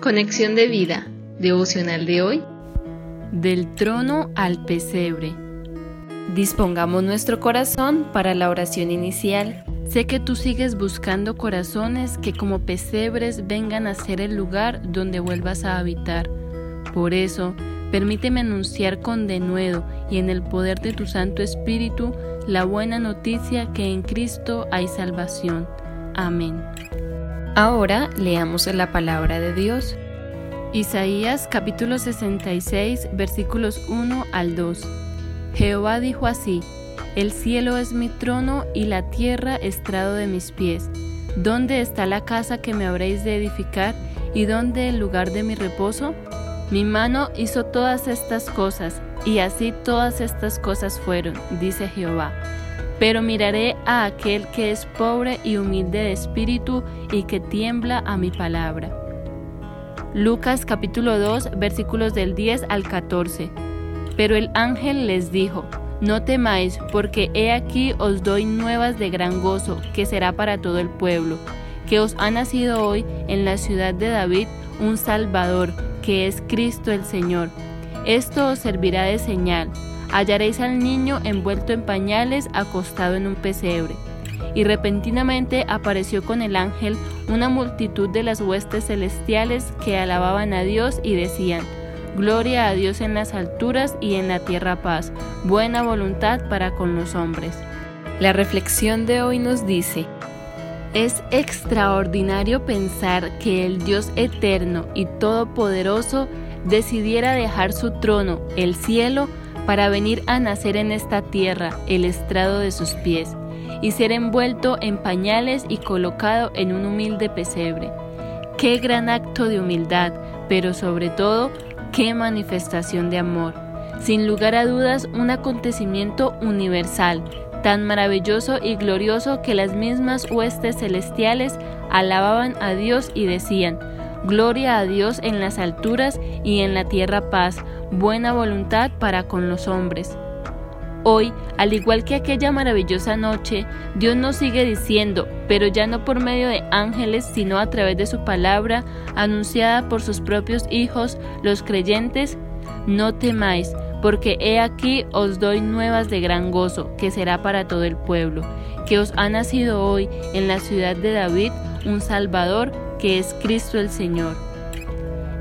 Conexión de vida, devocional de hoy. Del trono al pesebre. Dispongamos nuestro corazón para la oración inicial. Sé que tú sigues buscando corazones que como pesebres vengan a ser el lugar donde vuelvas a habitar. Por eso, permíteme anunciar con denuedo y en el poder de tu Santo Espíritu la buena noticia que en Cristo hay salvación. Amén. Ahora leamos la palabra de Dios. Isaías capítulo 66 versículos 1 al 2. Jehová dijo así, El cielo es mi trono y la tierra estrado de mis pies. ¿Dónde está la casa que me habréis de edificar y dónde el lugar de mi reposo? Mi mano hizo todas estas cosas, y así todas estas cosas fueron, dice Jehová pero miraré a aquel que es pobre y humilde de espíritu y que tiembla a mi palabra. Lucas capítulo 2 versículos del 10 al 14. Pero el ángel les dijo, no temáis, porque he aquí os doy nuevas de gran gozo, que será para todo el pueblo, que os ha nacido hoy en la ciudad de David un Salvador, que es Cristo el Señor. Esto os servirá de señal hallaréis al niño envuelto en pañales acostado en un pesebre. Y repentinamente apareció con el ángel una multitud de las huestes celestiales que alababan a Dios y decían, Gloria a Dios en las alturas y en la tierra paz, buena voluntad para con los hombres. La reflexión de hoy nos dice, es extraordinario pensar que el Dios eterno y todopoderoso decidiera dejar su trono, el cielo, para venir a nacer en esta tierra, el estrado de sus pies, y ser envuelto en pañales y colocado en un humilde pesebre. Qué gran acto de humildad, pero sobre todo, qué manifestación de amor. Sin lugar a dudas, un acontecimiento universal, tan maravilloso y glorioso que las mismas huestes celestiales alababan a Dios y decían, Gloria a Dios en las alturas y en la tierra paz, buena voluntad para con los hombres. Hoy, al igual que aquella maravillosa noche, Dios nos sigue diciendo, pero ya no por medio de ángeles, sino a través de su palabra, anunciada por sus propios hijos, los creyentes, no temáis, porque he aquí os doy nuevas de gran gozo, que será para todo el pueblo, que os ha nacido hoy en la ciudad de David un Salvador, que es Cristo el Señor.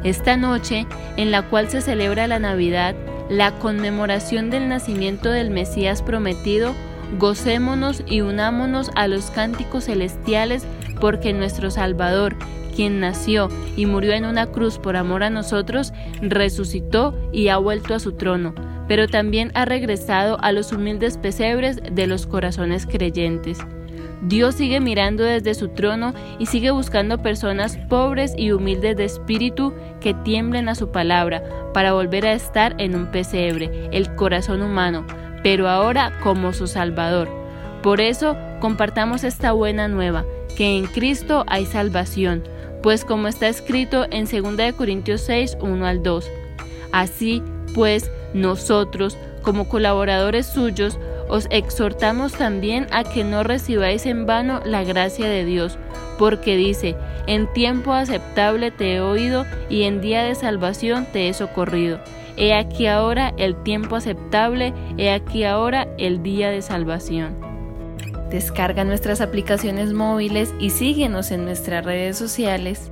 Esta noche, en la cual se celebra la Navidad, la conmemoración del nacimiento del Mesías prometido, gocémonos y unámonos a los cánticos celestiales porque nuestro Salvador, quien nació y murió en una cruz por amor a nosotros, resucitó y ha vuelto a su trono, pero también ha regresado a los humildes pesebres de los corazones creyentes. Dios sigue mirando desde su trono y sigue buscando personas pobres y humildes de espíritu que tiemblen a su palabra para volver a estar en un pesebre, el corazón humano, pero ahora como su Salvador. Por eso compartamos esta buena nueva, que en Cristo hay salvación, pues como está escrito en 2 Corintios 6, 1 al 2. Así pues, nosotros, como colaboradores suyos, os exhortamos también a que no recibáis en vano la gracia de Dios, porque dice, en tiempo aceptable te he oído y en día de salvación te he socorrido. He aquí ahora el tiempo aceptable, he aquí ahora el día de salvación. Descarga nuestras aplicaciones móviles y síguenos en nuestras redes sociales